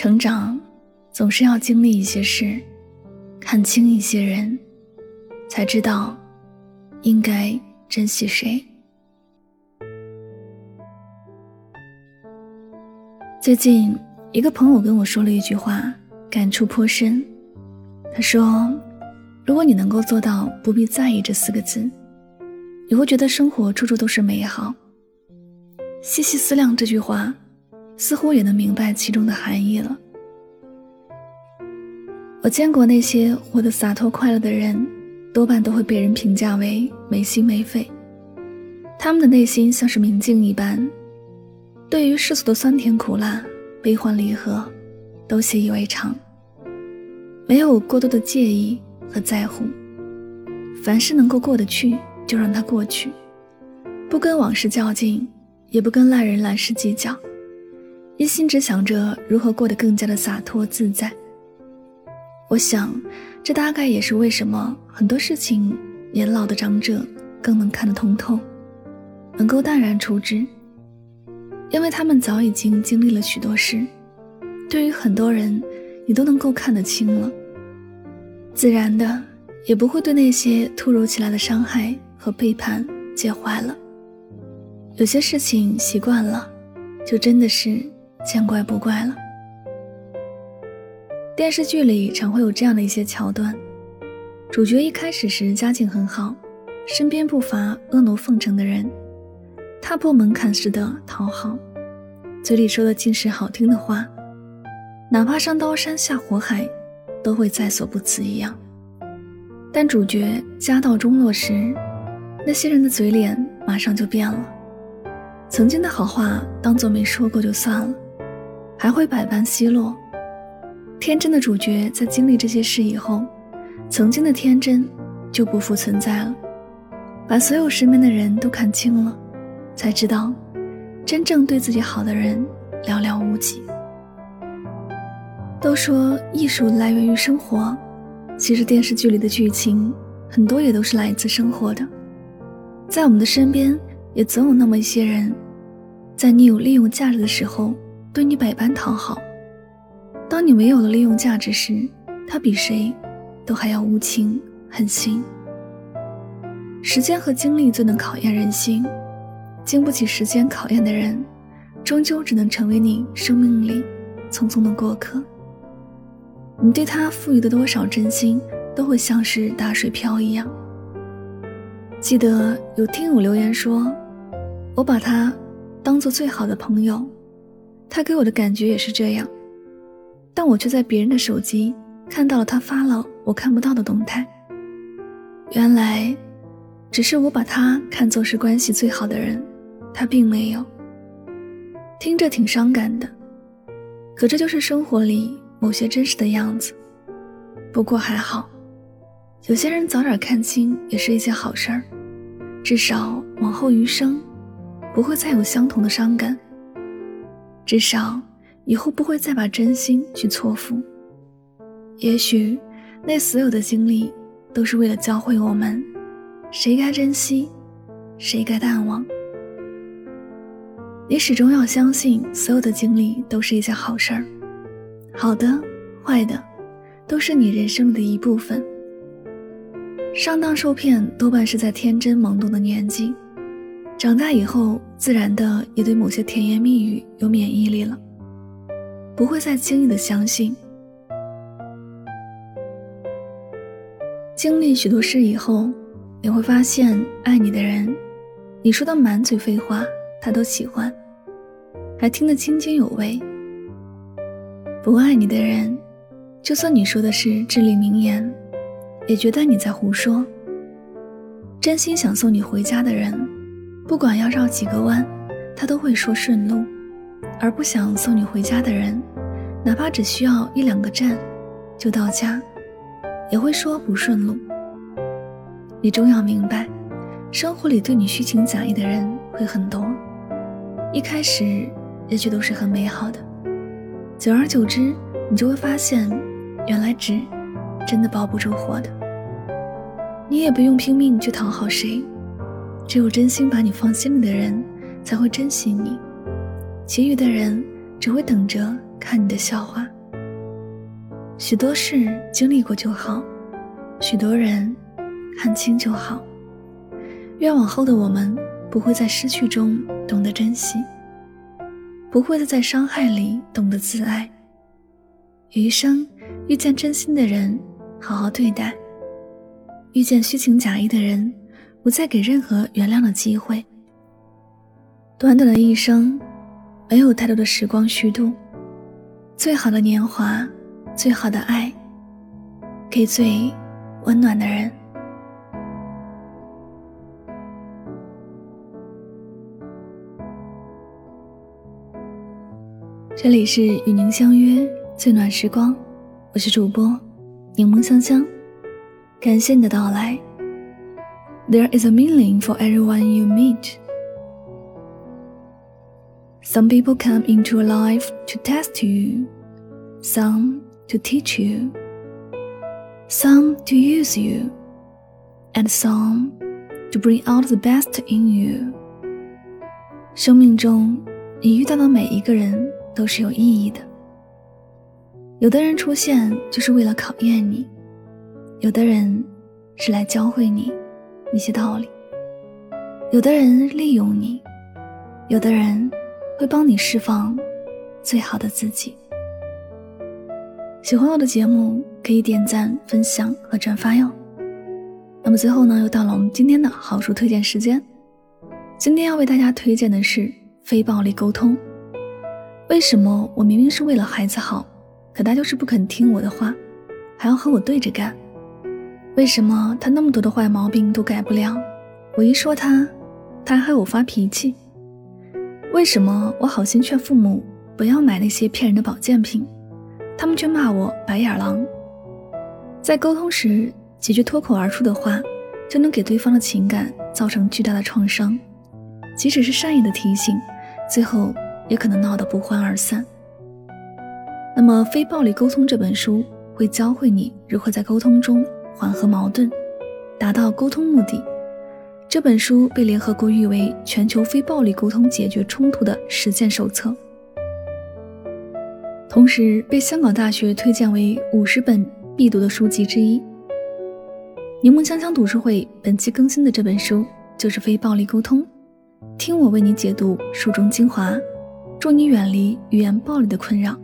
成长总是要经历一些事，看清一些人，才知道应该珍惜谁。最近，一个朋友跟我说了一句话，感触颇深。他说：“如果你能够做到不必在意这四个字，你会觉得生活处处都是美好。”细细思量这句话，似乎也能明白其中的含义了。我见过那些活得洒脱快乐的人，多半都会被人评价为没心没肺。他们的内心像是明镜一般。对于世俗的酸甜苦辣、悲欢离合，都习以为常，没有过多的介意和在乎。凡事能够过得去，就让它过去，不跟往事较劲，也不跟烂人烂事计较，一心只想着如何过得更加的洒脱自在。我想，这大概也是为什么很多事情，年老的长者更能看得通透，能够淡然处之。因为他们早已经经历了许多事，对于很多人，你都能够看得清了，自然的也不会对那些突如其来的伤害和背叛介怀了。有些事情习惯了，就真的是见怪不怪了。电视剧里常会有这样的一些桥段：主角一开始时家境很好，身边不乏阿谀奉承的人。踏破门槛似的讨好，嘴里说的尽是好听的话，哪怕上刀山下火海，都会在所不辞一样。但主角家道中落时，那些人的嘴脸马上就变了，曾经的好话当做没说过就算了，还会百般奚落。天真的主角在经历这些事以后，曾经的天真就不复存在了，把所有身边的人都看清了。才知道，真正对自己好的人寥寥无几。都说艺术来源于生活，其实电视剧里的剧情很多也都是来自生活的。在我们的身边，也总有那么一些人，在你有利用价值的时候，对你百般讨好；当你没有了利用价值时，他比谁都还要无情狠心。时间和精力最能考验人心。经不起时间考验的人，终究只能成为你生命里匆匆的过客。你对他赋予的多少真心，都会像是打水漂一样。记得有听友留言说：“我把他当做最好的朋友，他给我的感觉也是这样，但我却在别人的手机看到了他发了我看不到的动态。原来，只是我把他看作是关系最好的人。”他并没有，听着挺伤感的，可这就是生活里某些真实的样子。不过还好，有些人早点看清也是一件好事儿，至少往后余生不会再有相同的伤感，至少以后不会再把真心去错付。也许那所有的经历都是为了教会我们，谁该珍惜，谁该淡忘。你始终要相信，所有的经历都是一件好事儿，好的、坏的，都是你人生的一部分。上当受骗多半是在天真懵懂的年纪，长大以后，自然的也对某些甜言蜜语有免疫力了，不会再轻易的相信。经历许多事以后，你会发现，爱你的人，你说的满嘴废话，他都喜欢。还听得津津有味。不爱你的人，就算你说的是至理名言，也觉得你在胡说。真心想送你回家的人，不管要绕几个弯，他都会说顺路；而不想送你回家的人，哪怕只需要一两个站就到家，也会说不顺路。你终要明白，生活里对你虚情假意的人会很多。一开始。也许都是很美好的，久而久之，你就会发现，原来纸真的包不住火的。你也不用拼命去讨好谁，只有真心把你放心里的人才会珍惜你，其余的人只会等着看你的笑话。许多事经历过就好，许多人看清就好。愿往后的我们不会在失去中懂得珍惜，不会再在伤害里懂得自爱。余生遇见真心的人，好好对待；遇见虚情假意的人，不再给任何原谅的机会。短短的一生，没有太多的时光虚度。最好的年华，最好的爱，给最温暖的人。这里是与您相约最暖时光，我是主播柠檬香香，感谢你的到来。There is a meaning for everyone you meet. Some people come into your life to test you, some to teach you, some to use you, and some to bring out the best in you. 生命中，你遇到的每一个人。都是有意义的。有的人出现就是为了考验你，有的人是来教会你 一些道理，有的人利用你，有的人会帮你释放最好的自己。喜欢我的节目可以点赞、分享和转发哟。那么最后呢，又到了我们今天的好书推荐时间。今天要为大家推荐的是非暴力沟通。为什么我明明是为了孩子好，可他就是不肯听我的话，还要和我对着干？为什么他那么多的坏毛病都改不了，我一说他，他还和我发脾气？为什么我好心劝父母不要买那些骗人的保健品，他们却骂我白眼狼？在沟通时，几句脱口而出的话，就能给对方的情感造成巨大的创伤，即使是善意的提醒，最后。也可能闹得不欢而散。那么，《非暴力沟通》这本书会教会你如何在沟通中缓和矛盾，达到沟通目的。这本书被联合国誉为全球非暴力沟通解决冲突的实践手册，同时被香港大学推荐为五十本必读的书籍之一。柠檬香香读书会本期更新的这本书就是《非暴力沟通》，听我为你解读书中精华。祝你远离语言暴力的困扰。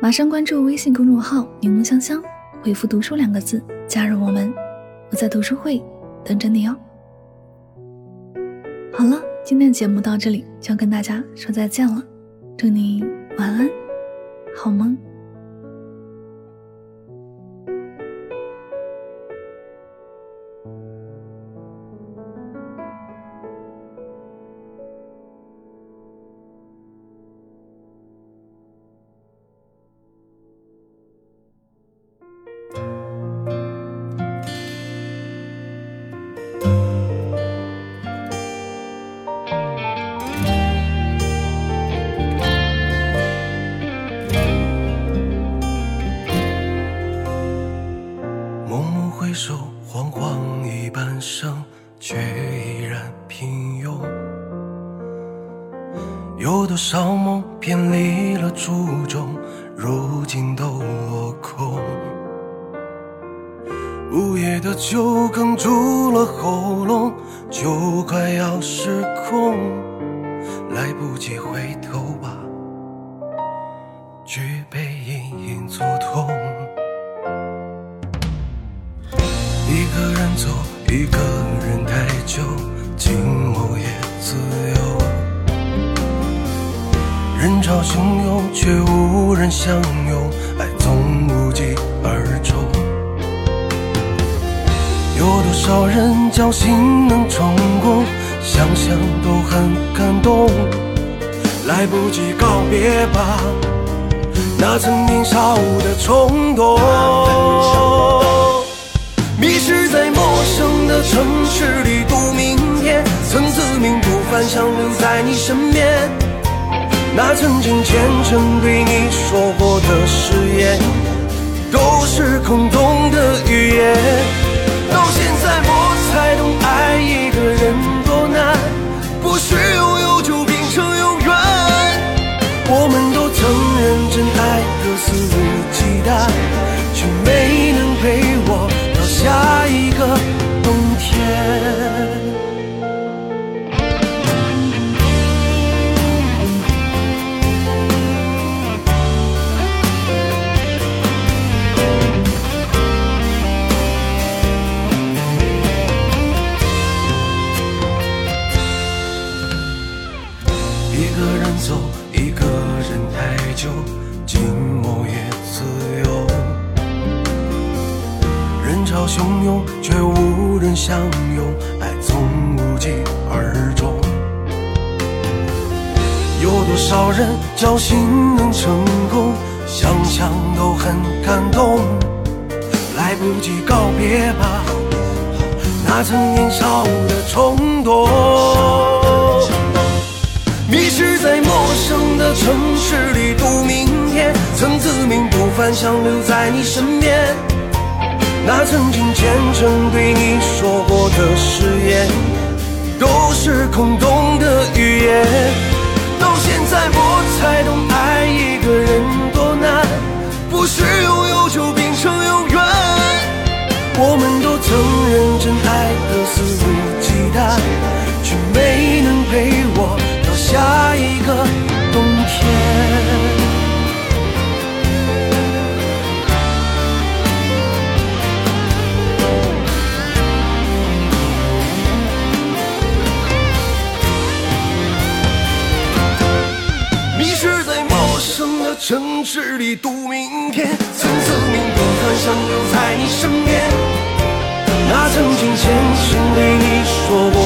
马上关注微信公众号“柠檬香香”，回复“读书”两个字加入我们。我在读书会等着你哦。好了，今天的节目到这里就要跟大家说再见了。祝你晚安，好梦。有多少梦偏离了初衷，如今都落空。午夜的酒哽住了喉咙，就快要失控，来不及回头吧，举杯隐隐作痛。一个人走，一个人太久，寂寞也自由。人潮汹涌，却无人相拥，爱总无疾而终。有多少人侥幸能成功，想想都很感动。来不及告别吧，那曾年少的冲动。迷失在陌生的城市里度明天，曾自命不凡，想留在你身边。那曾经虔诚对你说过的誓言，都是空洞的语言。爱从无疾而终。有多少人侥幸能成功，想想都很感动。来不及告别吧，那曾年少的冲动。迷失在陌生的城市里度明天，曾自命不凡，想留在你身边。那曾经虔诚对你说过的誓言，都是空洞的语言。到现在我才懂，爱一个人多难，不是拥有就变成永远。我们都曾认城市里赌明天，曾自命不凡，想留在你身边。那曾经虔诚对你说过